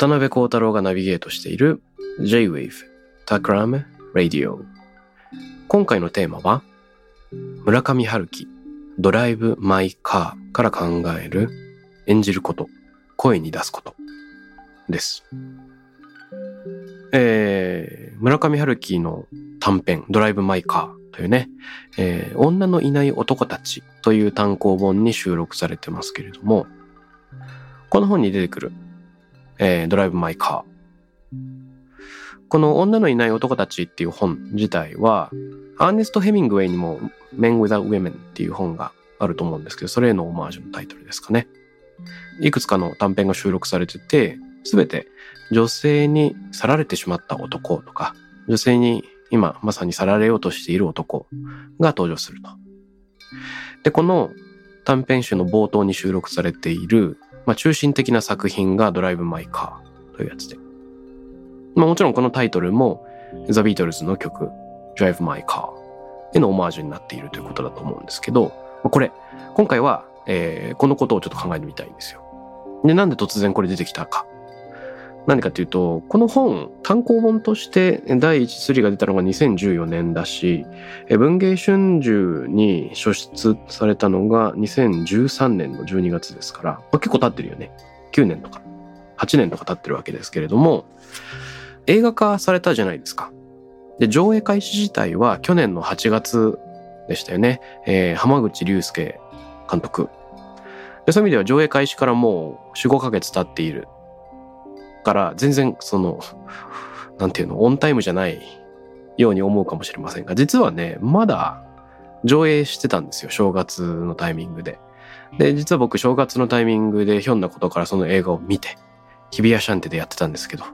渡辺幸太郎がナビゲートしている J-Wave Takram Radio 今回のテーマは村上春樹ドライブ・マイ・カーから考える演じること声に出すことです。えー、村上春樹の短編ドライブ・マイ・カーというね、えー女のいない男たちという単行本に収録されてますけれどもこの本に出てくるえードライブ・マイ・カー。この女のいない男たちっていう本自体は、アーネスト・ヘミングウェイにも Men Without Women っていう本があると思うんですけど、それへのオマージュのタイトルですかね。いくつかの短編が収録されてて、すべて女性に去られてしまった男とか、女性に今まさに去られようとしている男が登場すると。で、この短編集の冒頭に収録されているまあ、中心的な作品がドライブ・マイ・カーというやつで。まあ、もちろんこのタイトルもザ・ビートルズの曲ドライブ・マイ・カーへのオマージュになっているということだと思うんですけど、まこれ、今回は、えーこのことをちょっと考えてみたいんですよ。で、なんで突然これ出てきたか。何かというと、この本、単行本として第一釣りが出たのが2014年だし、文藝春秋に初出されたのが2013年の12月ですから、まあ、結構経ってるよね。9年とか、8年とか経ってるわけですけれども、映画化されたじゃないですか。で、上映開始自体は去年の8月でしたよね。えー浜口竜介監督。でそういう意味では上映開始からもう4、5ヶ月経っているから、全然その、なんていうの、オンタイムじゃないように思うかもしれませんが、実はね、まだ上映してたんですよ、正月のタイミングで。で、実は僕、正月のタイミングでひょんなことからその映画を見て、日比谷シャンテでやってたんですけど、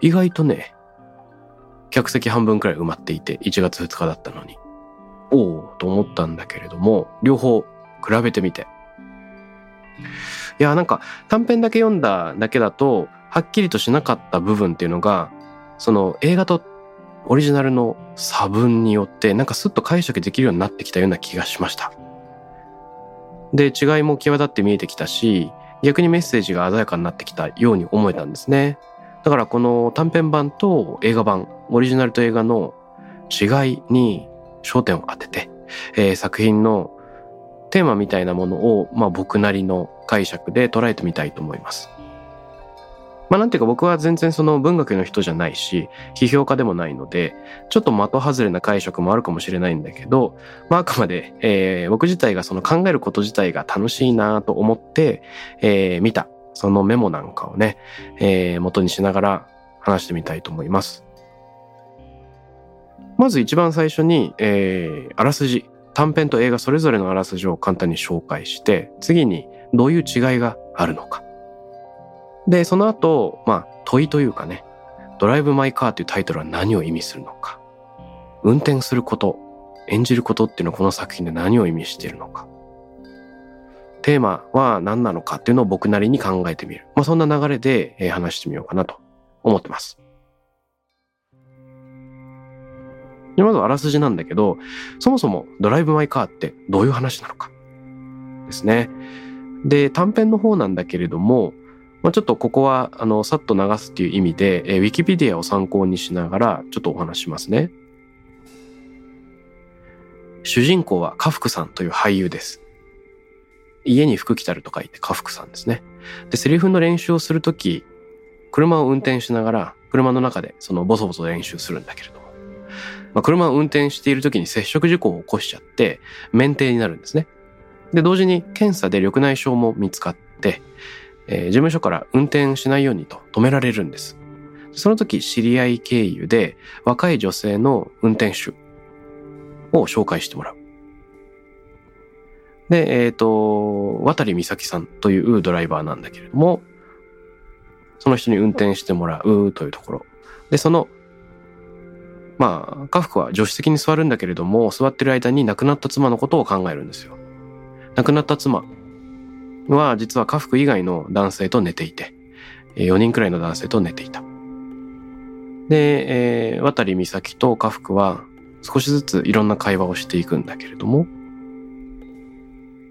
意外とね、客席半分くらい埋まっていて、1月2日だったのに、おおと思ったんだけれども、両方比べてみて。いや、なんか短編だけ読んだだけだと、はっきりとしなかった部分っていうのが、その映画とオリジナルの差分によって、なんかスッと解釈できるようになってきたような気がしました。で、違いも際立って見えてきたし、逆にメッセージが鮮やかになってきたように思えたんですね。だからこの短編版と映画版、オリジナルと映画の違いに焦点を当てて、えー作品のテーマみたいなものを、まあ僕なりの解釈で捉えてみたいと思います。まあなんていうか僕は全然その文学の人じゃないし、批評家でもないので、ちょっと的外れな解釈もあるかもしれないんだけど、まああくまで、えー僕自体がその考えること自体が楽しいなと思って、えー見た、そのメモなんかをね、えー元にしながら話してみたいと思います。まず一番最初に、えーあらすじ、短編と映画それぞれのあらすじを簡単に紹介して、次にどういう違いがあるのか。で、その後、まあ、問いというかね、ドライブ・マイ・カーというタイトルは何を意味するのか。運転すること、演じることっていうのはこの作品で何を意味しているのか。テーマは何なのかっていうのを僕なりに考えてみる。まあ、そんな流れで、話してみようかなと思ってます。でまずあらすじなんだけど、そもそもドライブ・マイ・カーってどういう話なのかですね。で、短編の方なんだけれども、まあ、ちょっとここは、あの、さっと流すっていう意味で、えー、ウィキペディアを参考にしながら、ちょっとお話しますね。主人公はカフクさんという俳優です。家に服着たると書いてカフクさんですね。で、セリフの練習をするとき、車を運転しながら、車の中でそのボソボソ練習するんだけれども。まあ、車を運転している時に接触事故を起こしちゃって免停になるんですね。で、同時に検査で緑内障も見つかって、えー、事務所から運転しないようにと止められるんです。その時知り合い経由で若い女性の運転手を紹介してもらう。で、えっ、ー、と、渡美咲さんというドライバーなんだけれども、その人に運転してもらうというところ。で、その、まあ、家福は助手席に座るんだけれども、座ってる間に亡くなった妻のことを考えるんですよ。亡くなった妻は実は家福以外の男性と寝ていて、4人くらいの男性と寝ていた。で、えー、渡美咲と家福は少しずついろんな会話をしていくんだけれども、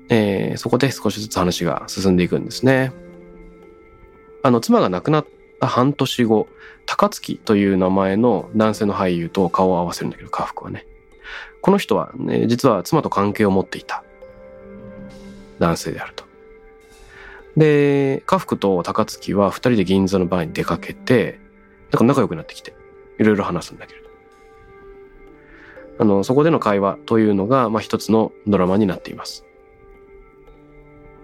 えー、そこで少しずつ話が進んでいくんですね。あの、妻が亡くなった半年後、高槻という名前の男性の俳優と顔を合わせるんだけど、家福はね。この人はね、実は妻と関係を持っていた男性であると。で、家福と高槻は二人で銀座のバーに出かけて、なんか仲良くなってきて、いろいろ話すんだけれど。あの、そこでの会話というのが、まあ一つのドラマになっています。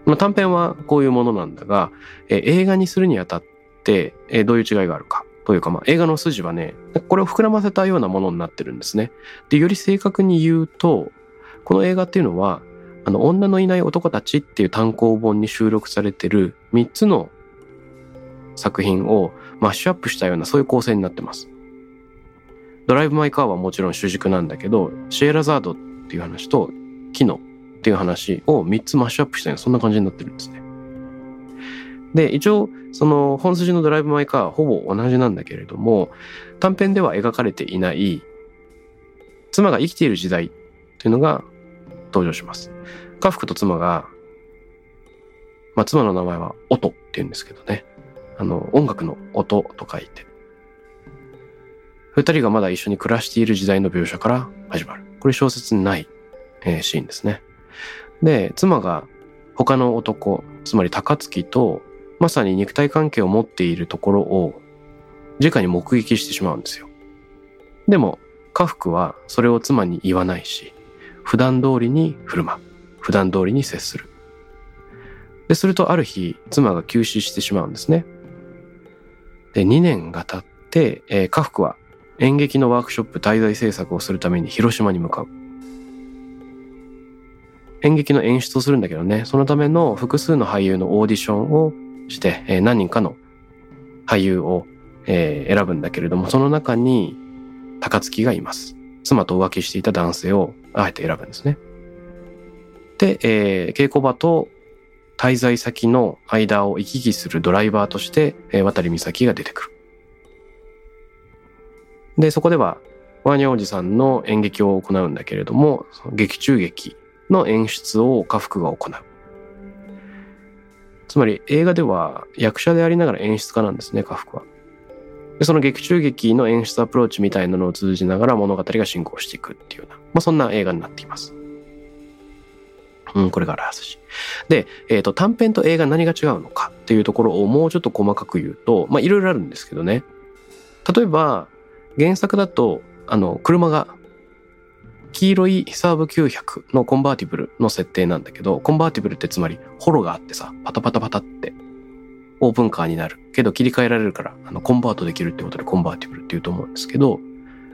まあ、短編はこういうものなんだが、え、映画にするにあたって、え、どういう違いがあるかというか、まあ、映画の筋はね、これを膨らませたようなものになってるんですね。で、より正確に言うと、この映画っていうのは、あの、女のいない男たちっていう単行本に収録されてる3つの作品をマッシュアップしたようなそういう構成になってます。ドライブ・マイ・カーはもちろん主軸なんだけど、シエラザードっていう話と、キノっていう話を3つマッシュアップしたようなそんな感じになってるんですね。で、一応、その本筋のドライブ・マイ・カーはほぼ同じなんだけれども、短編では描かれていない妻が生きている時代というのが登場します。家福と妻が、まあ、妻の名前は音って言うんですけどね。あの、音楽の音と書いて。二人がまだ一緒に暮らしている時代の描写から始まる。これ小説にない、えー、シーンですね。で、妻が他の男、つまり高槻とまさに肉体関係を持っているところを直に目撃してしまうんですよ。でも、家福はそれを妻に言わないし、普段通りに振る舞う。普段通りに接する。で、するとある日、妻が急死してしまうんですね。で、2年が経って、えー、家福は演劇のワークショップ滞在制作をするために広島に向かう。演劇の演出をするんだけどね、そのための複数の俳優のオーディションをして、えー、何人かの俳優を、えー、選ぶんだけれども、その中に高槻がいます。妻と浮気していた男性をあえて選ぶんですね。で、えー、稽古場と滞在先の間を行き来するドライバーとして、えー、渡美咲が出てくる。で、そこでは、ワニャおじさんの演劇を行うんだけれども、劇中劇の演出を家福が行う。つまり映画では役者でありながら演出家なんですね、家福は。でその劇中劇の演出アプローチみたいなのを通じながら物語が進行していくっていうような、まあ、そんな映画になっています。うん、これがあらすじ。で、えっ、ー、と、短編と映画何が違うのかっていうところをもうちょっと細かく言うと、まあ、いろいろあるんですけどね。例えば、原作だと、あの、車が、黄色いサーブ900のコンバーティブルの設定なんだけど、コンバーティブルってつまり、ホロがあってさ、パタパタパタって、オープンカーになる。けど切り替えられるから、あの、コンバートできるってことでコンバーティブルって言うと思うんですけど、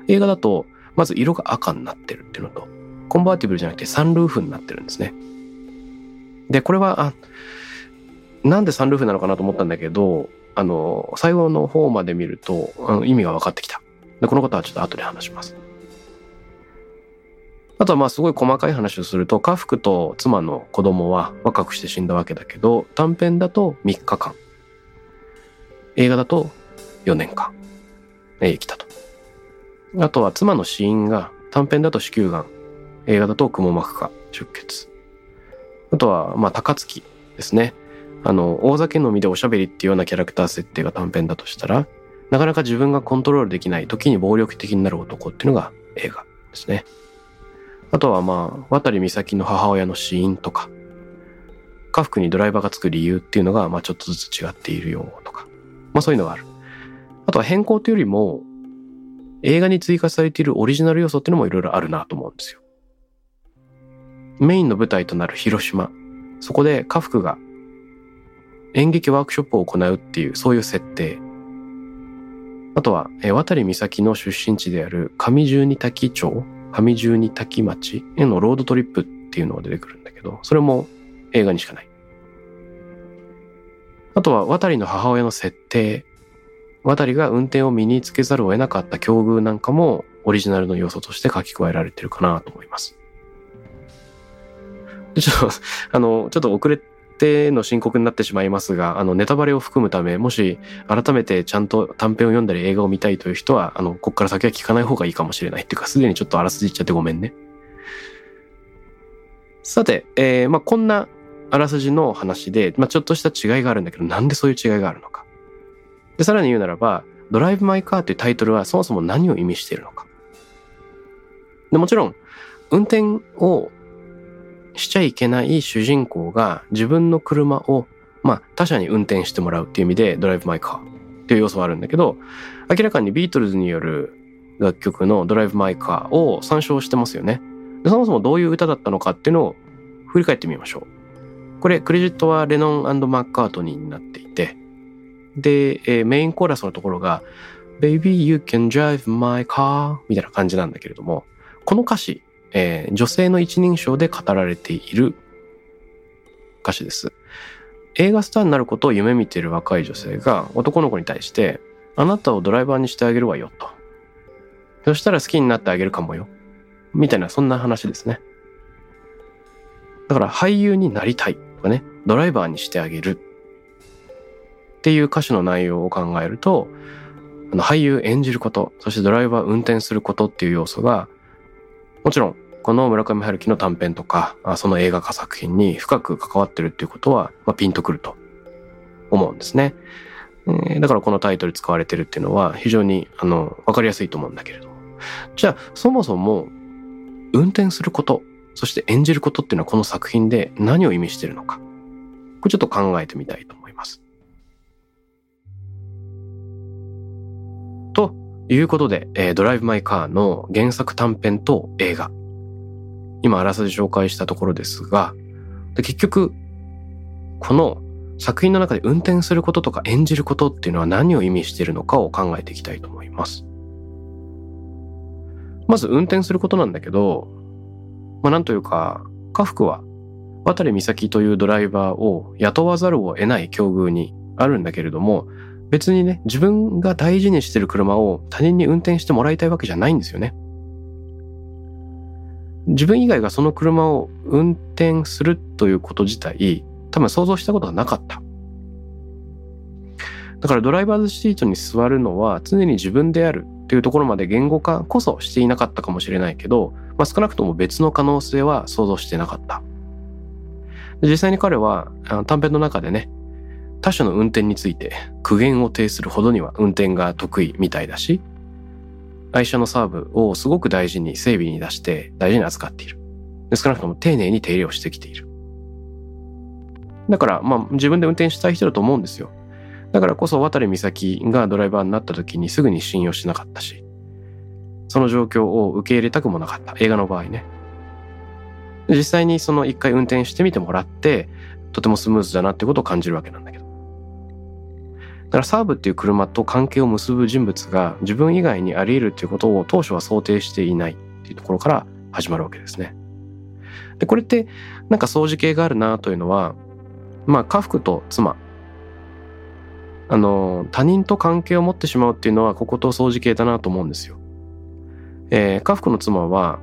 映画だと、まず色が赤になってるっていうのと、コンバーティブルじゃなくてサンルーフになってるんですね。で、これは、あ、なんでサンルーフなのかなと思ったんだけど、あの、最後の方まで見ると、あの意味が分かってきた。で、このことはちょっと後で話します。あとはまあすごい細かい話をすると、家福と妻の子供は若くして死んだわけだけど、短編だと3日間。映画だと4年間。生きたと。あとは妻の死因が短編だと子宮がん。映画だと雲膜下出血。あとは、まあ、高槻ですね。あの、大酒飲みでおしゃべりっていうようなキャラクター設定が短編だとしたら、なかなか自分がコントロールできない時に暴力的になる男っていうのが映画ですね。あとはまあ、渡美咲の母親の死因とか、家福にドライバーがつく理由っていうのが、まあちょっとずつ違っているよとか、まあそういうのがある。あとは変更というよりも、映画に追加されているオリジナル要素っていうのもいろいろあるなと思うんですよ。メインの舞台となる広島。そこで家福が演劇ワークショップを行うっていう、そういう設定。あとは、え渡岬の出身地である上十二滝町、上十二滝町へのロードトリップっていうのが出てくるんだけど、それも映画にしかない。あとは、渡りの母親の設定。渡りが運転を身につけざるを得なかった境遇なんかもオリジナルの要素として書き加えられてるかなと思います。ちょっと、あの、ちょっと遅れての申告になってしまいますが、あの、ネタバレを含むため、もし改めてちゃんと短編を読んだり映画を見たいという人は、あの、こっから先は聞かない方がいいかもしれないっていうか、すでにちょっとあらすじ言っちゃってごめんね。さて、えー、まあ、こんなあらすじの話で、まあ、ちょっとした違いがあるんだけど、なんでそういう違いがあるのか。で、さらに言うならば、ドライブ・マイ・カーというタイトルはそもそも何を意味しているのか。で、もちろん、運転をしちゃいけない主人公が自分の車を、まあ、他者に運転してもらうっていう意味で、ドライブ・マイ・カーっていう要素はあるんだけど、明らかにビートルズによる楽曲のドライブ・マイ・カーを参照してますよね。でそもそもどういう歌だったのかっていうのを振り返ってみましょう。これ、クレジットはレノンマッカートニーになっていて、で、えー、メインコーラスのところが、Baby, you can drive my car みたいな感じなんだけれども、この歌詞、えー、女性の一人称で語られている歌詞です。映画スターになることを夢見ている若い女性が男の子に対して、あなたをドライバーにしてあげるわよと。そしたら好きになってあげるかもよ。みたいな、そんな話ですね。だから俳優になりたい。とかね、ドライバーにしてあげるっていう歌詞の内容を考えると、あの俳優演じること、そしてドライバー運転することっていう要素が、もちろんこの村上春樹の短編とか、その映画化作品に深く関わってるっていうことは、まあ、ピンとくると思うんですね。だからこのタイトル使われてるっていうのは非常にあの分かりやすいと思うんだけれど。じゃあそもそも運転することそして演じることっていうのはこの作品で何を意味しているのか。これちょっと考えてみたいと思います。ということで、えー、ドライブ・マイ・カーの原作短編と映画。今あらすじ紹介したところですが、で結局、この作品の中で運転することとか演じることっていうのは何を意味しているのかを考えていきたいと思います。まず運転することなんだけど、まあ、なんというか、家福は渡美咲というドライバーを雇わざるを得ない境遇にあるんだけれども、別にね、自分が大事にしてる車を他人に運転してもらいたいわけじゃないんですよね。自分以外がその車を運転するということ自体、多分想像したことがなかった。だからドライバーズシートに座るのは常に自分であるっていうところまで言語化こそしていなかったかもしれないけど、まあ、少なくとも別の可能性は想像してなかった。実際に彼は短編の中でね、他者の運転について苦言を呈するほどには運転が得意みたいだし、愛車のサーブをすごく大事に整備に出して大事に扱っている。少なくとも丁寧に手入れをしてきている。だから、まあ自分で運転したい人だと思うんですよ。だからこそ渡美咲がドライバーになった時にすぐに信用しなかったし、その状況を受け入れたくもなかった。映画の場合ね。実際にその一回運転してみてもらって、とてもスムーズだなってことを感じるわけなんだけど。だからサーブっていう車と関係を結ぶ人物が自分以外にあり得るっていうことを当初は想定していないっていうところから始まるわけですね。で、これってなんか掃除系があるなというのは、まあ家福と妻、あの、他人と関係を持ってしまうっていうのはここと掃除系だなと思うんですよ。えー、カフクの妻は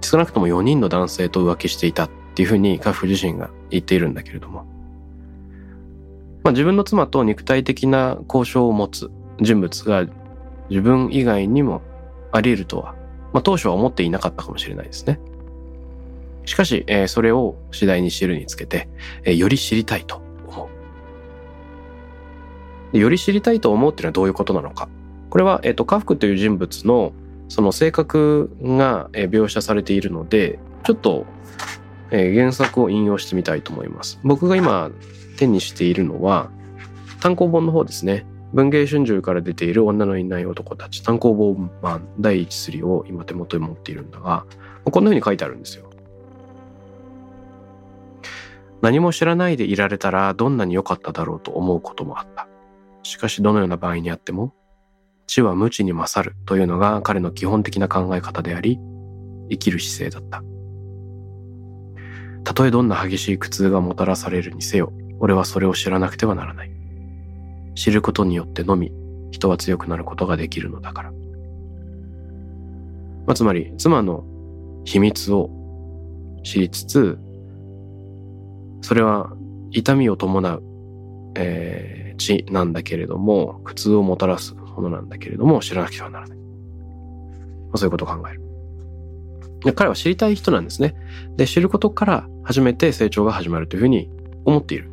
少なくとも4人の男性と浮気していたっていうふうにカフ自身が言っているんだけれども、まあ、自分の妻と肉体的な交渉を持つ人物が自分以外にもあり得るとは、まあ、当初は思っていなかったかもしれないですね。しかし、えー、それを次第に知るにつけて、えー、より知りたいと。より知りたいと思うっていうのはどういうことなのか。これは、えっ、と、カフクという人物のその性格が描写されているので、ちょっとえ原作を引用してみたいと思います。僕が今手にしているのは単行本の方ですね。文芸春秋から出ている女のいない男たち単行本版第1スリを今手元に持っているんだが、こんな風に書いてあるんですよ。何も知らないでいられたらどんなに良かっただろうと思うこともあった。しかしどのような場合にあっても、知は無知に勝るというのが彼の基本的な考え方であり、生きる姿勢だった。たとえどんな激しい苦痛がもたらされるにせよ、俺はそれを知らなくてはならない。知ることによってのみ、人は強くなることができるのだから。まあ、つまり、妻の秘密を知りつつ、それは痛みを伴う、えー、血なんだけれども、苦痛をもたらすものなんだけれども、知らなくてはならない。まあ、そういうことを考える。で彼は知りたい人なんですね。で、知ることから初めて成長が始まるというふうに思っている。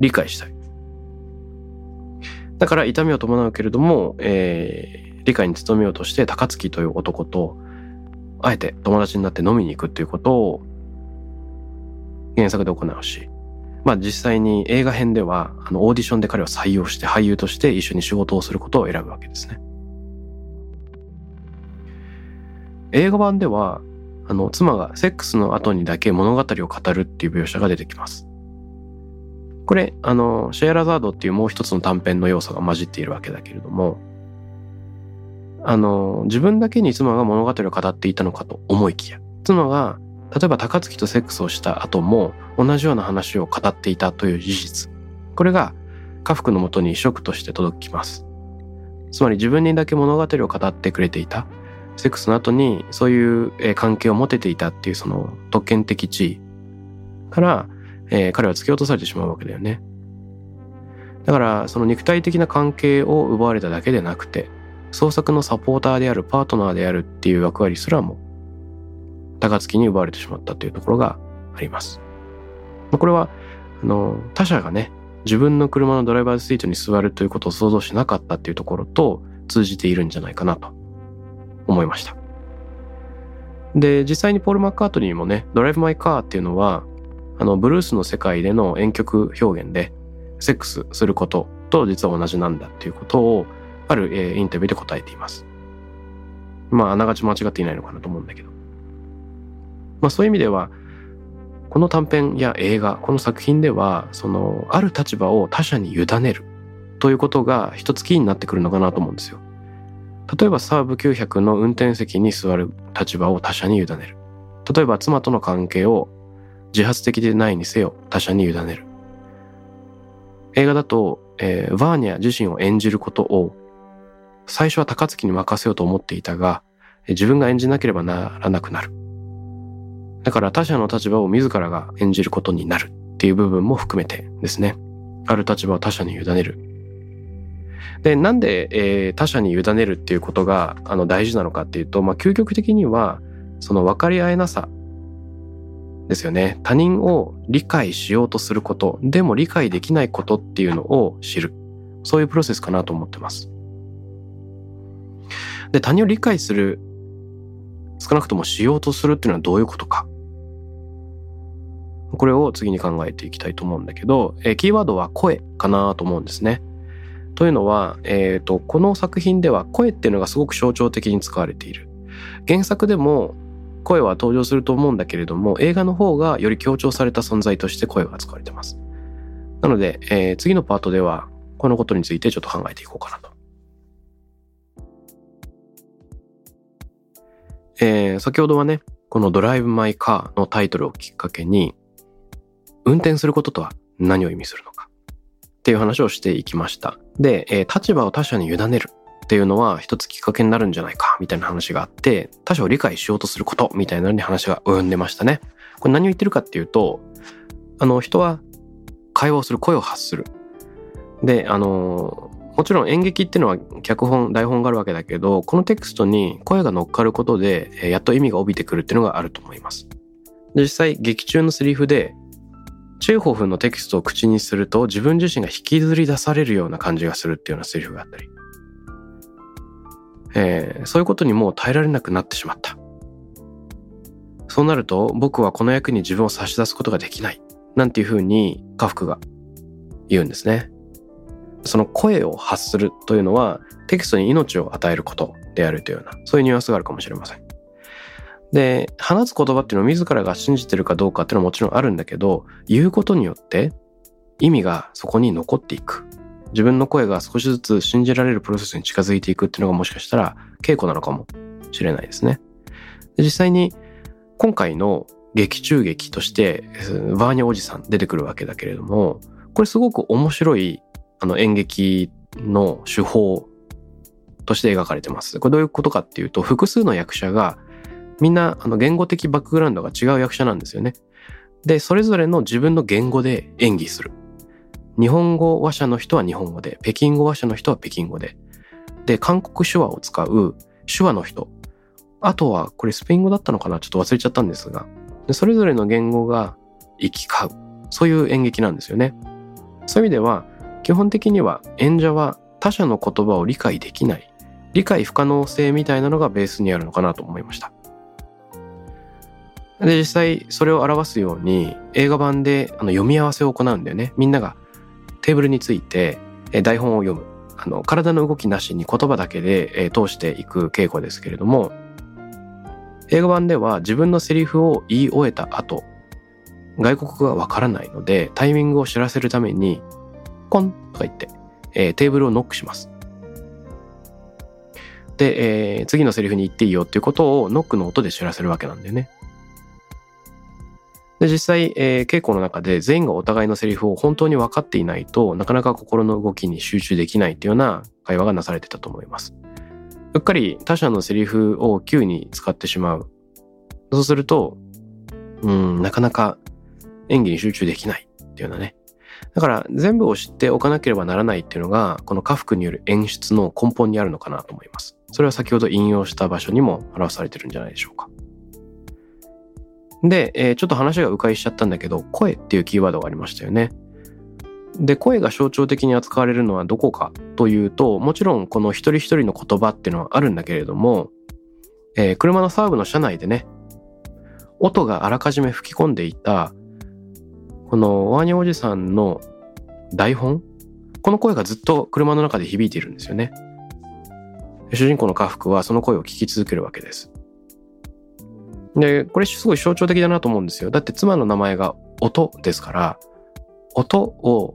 理解したい。だから痛みを伴うけれども、えー、理解に努めようとして高槻という男とあえて友達になって飲みに行くっていうことを原作で行うし、まあ実際に映画編ではあのオーディションで彼を採用して俳優として一緒に仕事をすることを選ぶわけですね。映画版ではあの妻がセックスの後にだけ物語を語るっていう描写が出てきます。これあのシェアラザードっていうもう一つの短編の要素が混じっているわけだけれどもあの自分だけに妻が物語を語っていたのかと思いきや妻が例えば高槻とセックスをした後も同じような話を語っていたという事実。これが家福のもとにショックとして届きます。つまり自分にだけ物語を語ってくれていた。セックスの後にそういう関係を持てていたっていうその特権的地位から、えー、彼は突き落とされてしまうわけだよね。だからその肉体的な関係を奪われただけでなくて創作のサポーターであるパートナーであるっていう役割すらも高槻に奪われてしまったというところがあります。これはあの他者がね自分の車のドライバーズシートに座るということを想像しなかったっていうところと通じているんじゃないかなと思いました。で実際にポール・マッカートニーもね「ドライブ・マイ・カー」っていうのはあのブルースの世界での遠曲表現でセックスすることと実は同じなんだっていうことをある、えー、インタビューで答えています。まああながち間違っていないのかなと思うんだけど。まあそういう意味では、この短編や映画、この作品では、その、ある立場を他者に委ねるということが一つキーになってくるのかなと思うんですよ。例えばサーブ900の運転席に座る立場を他者に委ねる。例えば妻との関係を自発的でないにせよ他者に委ねる。映画だと、えー、バーニャ自身を演じることを最初は高槻に任せようと思っていたが、自分が演じなければならなくなる。だから他者の立場を自らが演じることになるっていう部分も含めてですね。ある立場を他者に委ねる。で、なんで、えー、他者に委ねるっていうことがあの大事なのかっていうと、まあ、究極的には、その分かり合えなさですよね。他人を理解しようとすること、でも理解できないことっていうのを知る。そういうプロセスかなと思ってます。で、他人を理解する、少なくともしようとするっていうのはどういうことか。これを次に考えていきたいと思うんだけど、えー、キーワードは声かなと思うんですね。というのは、えっ、ー、と、この作品では声っていうのがすごく象徴的に使われている。原作でも声は登場すると思うんだけれども、映画の方がより強調された存在として声が使われてます。なので、えー、次のパートでは、このことについてちょっと考えていこうかなと。えー、先ほどはね、このドライブ・マイ・カーのタイトルをきっかけに、運転することとは何を意味するのかっていう話をしていきました。で、えー、立場を他者に委ねるっていうのは一つきっかけになるんじゃないかみたいな話があって、他者を理解しようとすることみたいなのに話が及んでましたね。これ何を言ってるかっていうと、あの人は会話をする、声を発する。で、あの、もちろん演劇っていうのは脚本、台本があるわけだけど、このテクストに声が乗っかることで、やっと意味が帯びてくるっていうのがあると思います。実際、劇中のセリフで、チェーホフのテキストを口にすると自分自身が引きずり出されるような感じがするっていうようなセリフがあったり、えー、そういうことにもう耐えられなくなってしまった。そうなると僕はこの役に自分を差し出すことができないなんていうふうに家福が言うんですね。その声を発するというのはテキストに命を与えることであるというような、そういうニュアンスがあるかもしれません。で、話す言葉っていうのを自らが信じてるかどうかっていうのはもちろんあるんだけど、言うことによって意味がそこに残っていく。自分の声が少しずつ信じられるプロセスに近づいていくっていうのがもしかしたら稽古なのかもしれないですね。で実際に今回の劇中劇としてバーニャおじさん出てくるわけだけれどもこれすごく面白いあの演劇の手法として描かれてます。これどういうことかっていうと複数の役者がみんなあの言語的バックグラウンドが違う役者なんですよね。で、それぞれの自分の言語で演技する。日本語話者の人は日本語で、北京語話者の人は北京語で。で、韓国手話を使う手話の人。あとは、これスペイン語だったのかな？ちょっと忘れちゃったんですが。でそれぞれの言語が行き交う。そういう演劇なんですよね。そういう意味では、基本的には演者は他者の言葉を理解できない。理解不可能性みたいなのがベースにあるのかなと思いました。で、実際それを表すように映画版であの読み合わせを行うんだよね。みんながテーブルについて台本を読む。あの、体の動きなしに言葉だけで通していく稽古ですけれども、映画版では自分のセリフを言い終えた後、外国語がわからないので、タイミングを知らせるために、コンとか言って、え、テーブルをノックします。で、えー、次のセリフに言っていいよっていうことをノックの音で知らせるわけなんだよね。で、実際、えー、稽古の中で全員がお互いのセリフを本当に分かっていないとなかなか心の動きに集中できないっていうような会話がなされてたと思います。うっかり他者のセリフを急に使ってしまう。そうすると、うん、なかなか演技に集中できないっていうようなね。だから全部を知っておかなければならないっていうのが、この家福による演出の根本にあるのかなと思います。それは先ほど引用した場所にも表されてるんじゃないでしょうか。で、えー、ちょっと話が迂回しちゃったんだけど、声っていうキーワードがありましたよね。で、声が象徴的に扱われるのはどこかというと、もちろんこの一人一人の言葉っていうのはあるんだけれども、えー、車のサーブの車内でね、音があらかじめ吹き込んでいた、このワニおじさんの台本この声がずっと車の中で響いているんですよね。主人公の家福はその声を聞き続けるわけです。で、これすごい象徴的だなと思うんですよ。だって妻の名前が音ですから、音を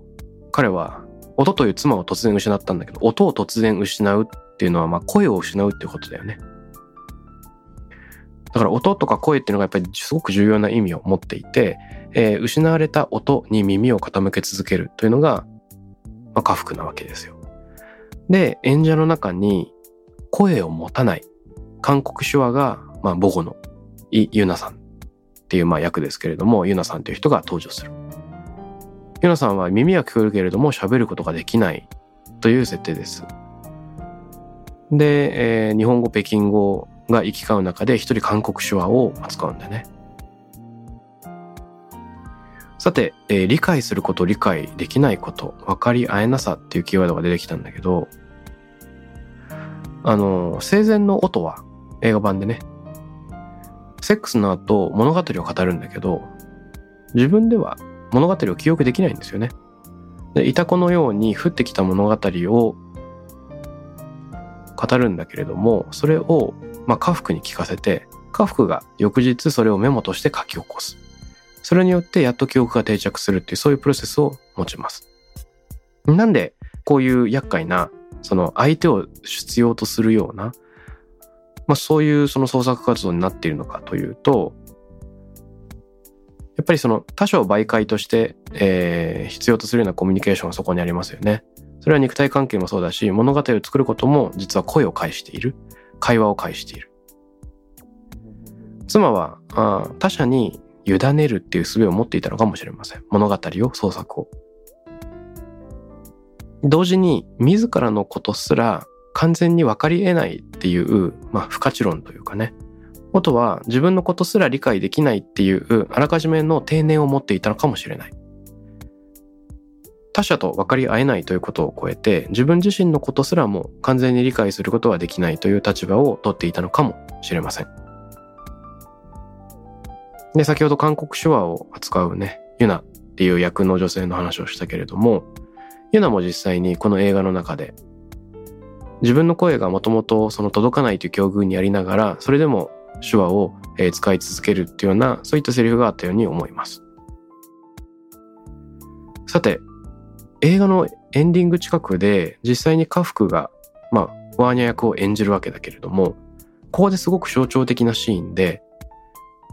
彼は音という妻を突然失ったんだけど、音を突然失うっていうのは、まあ声を失うっていうことだよね。だから音とか声っていうのがやっぱりすごく重要な意味を持っていて、えー、失われた音に耳を傾け続けるというのが、まあ、家福なわけですよ。で、演者の中に声を持たない韓国手話が、まあ、母語のイ・ユナさんっていうまあ役ですけれども、ユナさんという人が登場する。ユナさんは耳は聞こえるけれども喋ることができないという設定です。で、えー、日本語、北京語が行き交う中で一人韓国手話を扱うんだね。さて、えー、理解すること、理解できないこと、分かり合えなさっていうキーワードが出てきたんだけど、あの、生前の音は映画版でね、セックスの後物語を語るんだけど、自分では物語を記憶できないんですよね。で、いた子のように降ってきた物語を語るんだけれども、それを、まあ、家福に聞かせて、家福が翌日それをメモとして書き起こす。それによってやっと記憶が定着するっていうそういうプロセスを持ちます。なんでこういう厄介なその相手を必要とするようなまあ、そういうその創作活動になっているのかというと、やっぱりその他者を媒介として、えー、必要とするようなコミュニケーションがそこにありますよね。それは肉体関係もそうだし、物語を作ることも実は声を介している。会話を介している。妻はあ他者に委ねるっていう術を持っていたのかもしれません。物語を、創作を。同時に自らのことすら完全に分かり得ないっていう、まあ、不可知論というかね。あとは自分のことすら理解できないっていうあらかじめの定年を持っていたのかもしれない。他者と分かり合えないということを超えて自分自身のことすらも完全に理解することはできないという立場を取っていたのかもしれません。で、先ほど韓国手話を扱うね、ユナっていう役の女性の話をしたけれども、ユナも実際にこの映画の中で自分の声がもともとその届かないという境遇にありながらそれでも手話を使い続けるっていうようなそういったセリフがあったように思いますさて映画のエンディング近くで実際に家福がまあワーニャ役を演じるわけだけれどもここですごく象徴的なシーンで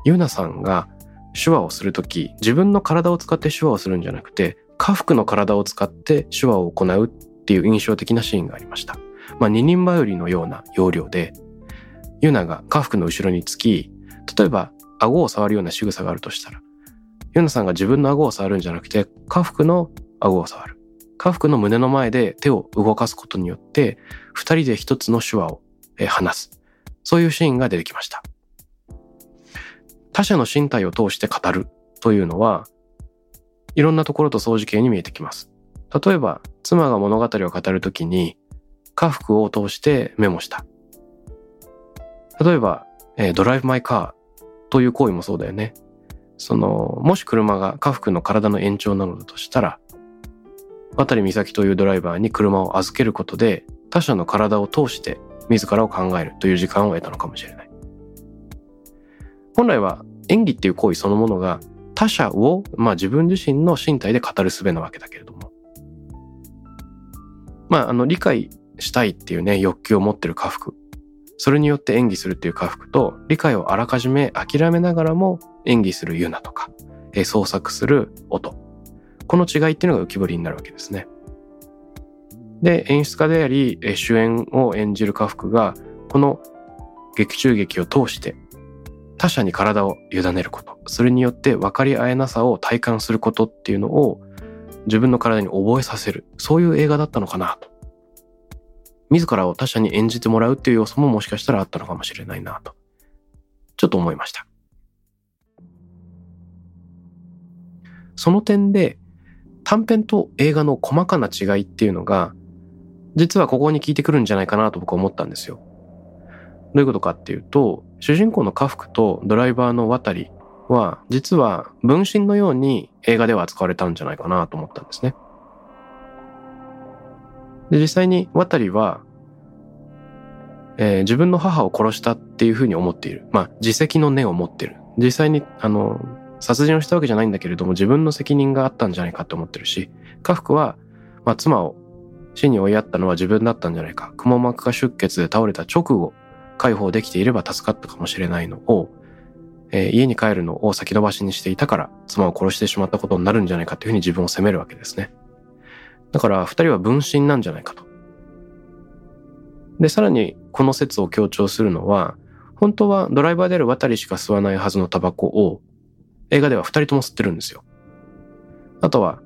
ユナさんが手話をするとき自分の体を使って手話をするんじゃなくて家福の体を使って手話を行うっていう印象的なシーンがありました。まあ、二人バイオリンのような要領で、ユナが家福の後ろにつき、例えば顎を触るような仕草があるとしたら、ユナさんが自分の顎を触るんじゃなくて、家福の顎を触る。家福の胸の前で手を動かすことによって、二人で一つの手話を話す。そういうシーンが出てきました。他者の身体を通して語るというのは、いろんなところと相似形に見えてきます。例えば、妻が物語を語るときに、家福を通してメモした。例えば、えー、ドライブ・マイ・カーという行為もそうだよね。その、もし車が家福の体の延長なのだとしたら、渡美咲というドライバーに車を預けることで、他者の体を通して自らを考えるという時間を得たのかもしれない。本来は演技っていう行為そのものが他者を、まあ自分自身の身体で語る術なわけだけれども。まあ、あの、理解したいっていうね、欲求を持ってる家福。それによって演技するっていう家福と、理解をあらかじめ諦めながらも演技するユナとか、え創作する音。この違いっていうのが浮き彫りになるわけですね。で、演出家であり、主演を演じる家福が、この劇中劇を通して他者に体を委ねること、それによって分かり合えなさを体感することっていうのを自分の体に覚えさせる、そういう映画だったのかなと。自らを他者に演じてもらうっていう要素ももしかしたらあったのかもしれないなと、ちょっと思いました。その点で短編と映画の細かな違いっていうのが実はここに効いてくるんじゃないかなと僕は思ったんですよ。どういうことかっていうと、主人公の家福とドライバーの渡りは、実は分身のように映画では扱われたんじゃないかなと思ったんですね。で、実際に渡りは、えー、自分の母を殺したっていうふうに思っている。まあ、自責の念を持ってる。実際に、あの、殺人をしたわけじゃないんだけれども、自分の責任があったんじゃないかって思ってるし、家福は、まあ、妻を死に追いやったのは自分だったんじゃないか。くも膜下出血で倒れた直後、解放できていれば助かったかもしれないのを、えー、家に帰るのを先延ばしにしていたから妻を殺してしまったことになるんじゃないかというふうに自分を責めるわけですね。だから二人は分身なんじゃないかと。で、さらにこの説を強調するのは、本当はドライバーである渡りしか吸わないはずのタバコを映画では二人とも吸ってるんですよ。あとは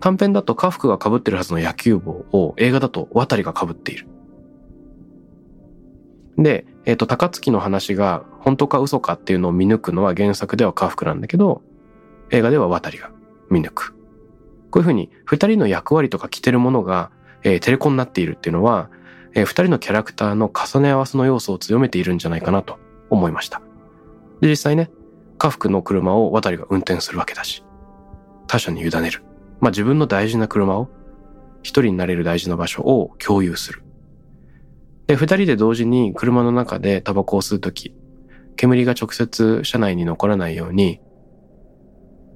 短編だと家福が被ってるはずの野球帽を映画だと渡りが被っている。で、えっ、ー、と、高槻の話が本当か嘘かっていうのを見抜くのは原作では家福なんだけど、映画では渡りが見抜く。こういうふうに二人の役割とか着てるものが、えー、テレコになっているっていうのは、えー、二人のキャラクターの重ね合わせの要素を強めているんじゃないかなと思いました。で、実際ね、家福の車を渡りが運転するわけだし、他者に委ねる。まあ自分の大事な車を、一人になれる大事な場所を共有する。で、二人で同時に車の中でタバコを吸うとき、煙が直接車内に残らないように、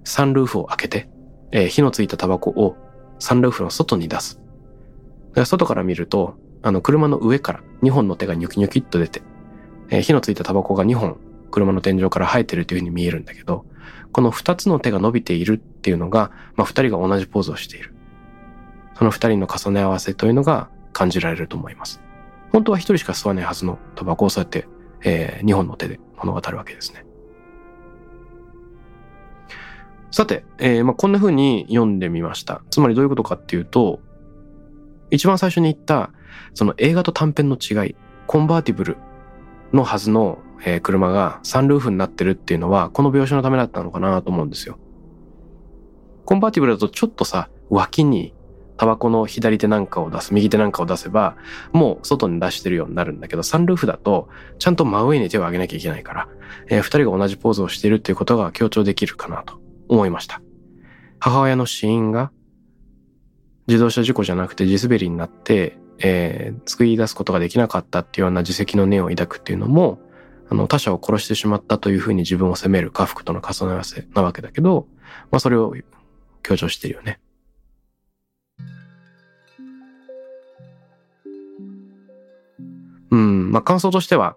サンルーフを開けて、えー、火のついたタバコをサンルーフの外に出す。外から見ると、あの、車の上から2本の手がニョキニョキっと出て、えー、火のついたタバコが2本車の天井から生えてるというふうに見えるんだけど、この2つの手が伸びているっていうのが、まあ、2人が同じポーズをしている。その2人の重ね合わせというのが感じられると思います。本当は一人しか吸わないはずのタバコをそうやって、えー、2本の手で物語るわけですね。さて、えー、まあ、こんな風に読んでみました。つまりどういうことかっていうと、一番最初に言った、その映画と短編の違い、コンバーティブルのはずの、えー、車がサンルーフになってるっていうのは、この描写のためだったのかなと思うんですよ。コンバーティブルだとちょっとさ、脇にタバコの左手なんかを出す、右手なんかを出せば、もう外に出してるようになるんだけど、サンルーフだと、ちゃんと真上に手を上げなきゃいけないから、えー、二人が同じポーズをしているっていうことが強調できるかなと思いました。母親の死因が、自動車事故じゃなくて地滑りになって、えー、救い出すことができなかったっていうような自責の念を抱くっていうのも、あの、他者を殺してしまったというふうに自分を責める家福との重ね合わせなわけだけど、まあそれを強調してるよね。うん、まあ感想としては、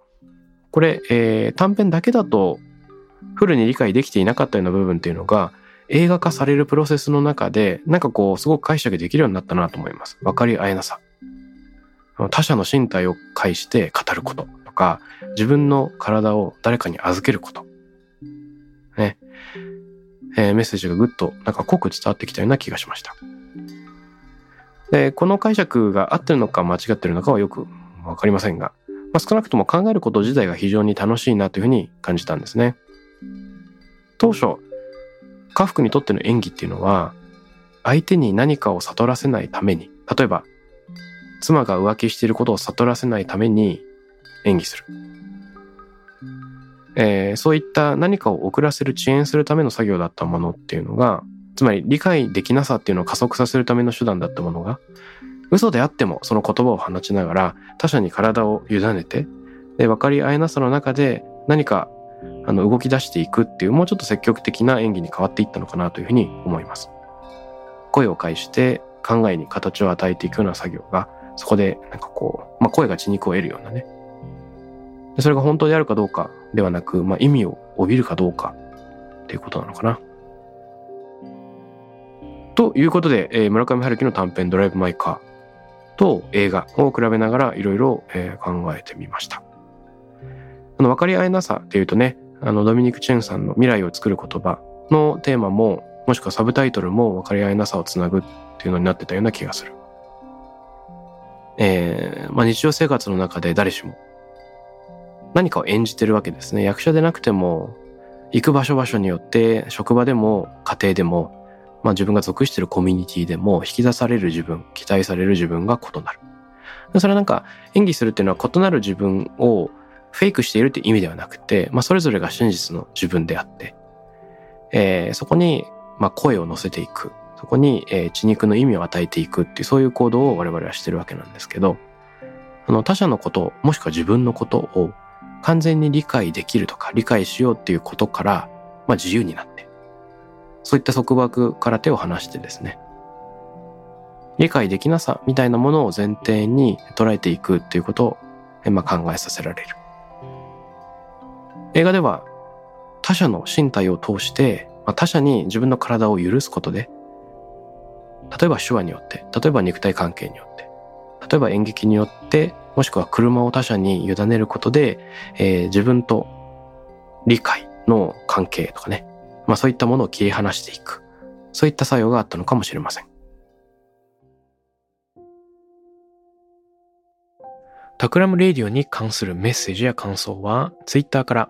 これ、えー、短編だけだとフルに理解できていなかったような部分っていうのが映画化されるプロセスの中でなんかこうすごく解釈できるようになったなと思います。分かり合えなさ。他者の身体を介して語ることとか自分の体を誰かに預けること。ね。えー、メッセージがぐっとなんか濃く伝わってきたような気がしました。で、この解釈が合ってるのか間違ってるのかはよくわかりませんが、まあ、少なくとも考えること自体が非常に楽しいなというふうに感じたんですね。当初、家福にとっての演技っていうのは、相手に何かを悟らせないために、例えば、妻が浮気していることを悟らせないために演技する。えー、そういった何かを遅らせる遅延するための作業だったものっていうのが、つまり理解できなさっていうのを加速させるための手段だったものが、嘘であってもその言葉を放ちながら他者に体を委ねて、で、分かり合えなさの中で何かあの動き出していくっていうもうちょっと積極的な演技に変わっていったのかなというふうに思います。声を介して考えに形を与えていくような作業がそこでなんかこう、まあ、声が血肉を得るようなね。それが本当であるかどうかではなく、まあ、意味を帯びるかどうかっていうことなのかな。ということで、えー、村上春樹の短編ドライブ・マイ・カーと映画を比べながらいろいろ考えてみました。あの分かり合えなさっていうとね、あのドミニク・チェンさんの未来を作る言葉のテーマも、もしくはサブタイトルも分かり合えなさをつなぐっていうのになってたような気がする。えー、まあ日常生活の中で誰しも何かを演じてるわけですね。役者でなくても、行く場所場所によって職場でも家庭でもまあ自分が属しているコミュニティでも引き出される自分、期待される自分が異なる。それはなんか演技するっていうのは異なる自分をフェイクしているって意味ではなくて、まあそれぞれが真実の自分であって、えー、そこにまあ声を乗せていく。そこに、えー、血肉の意味を与えていくっていうそういう行動を我々はしてるわけなんですけど、あの他者のこと、もしくは自分のことを完全に理解できるとか理解しようっていうことから、まあ自由になって、そういった束縛から手を離してですね、理解できなさみたいなものを前提に捉えていくっていうことを、まあ、考えさせられる。映画では他者の身体を通して、まあ、他者に自分の体を許すことで、例えば手話によって、例えば肉体関係によって、例えば演劇によって、もしくは車を他者に委ねることで、えー、自分と理解の関係とかね、まあそういったものを切り離していく。そういった作用があったのかもしれません。タクラムレディオに関するメッセージや感想は、ツイッターから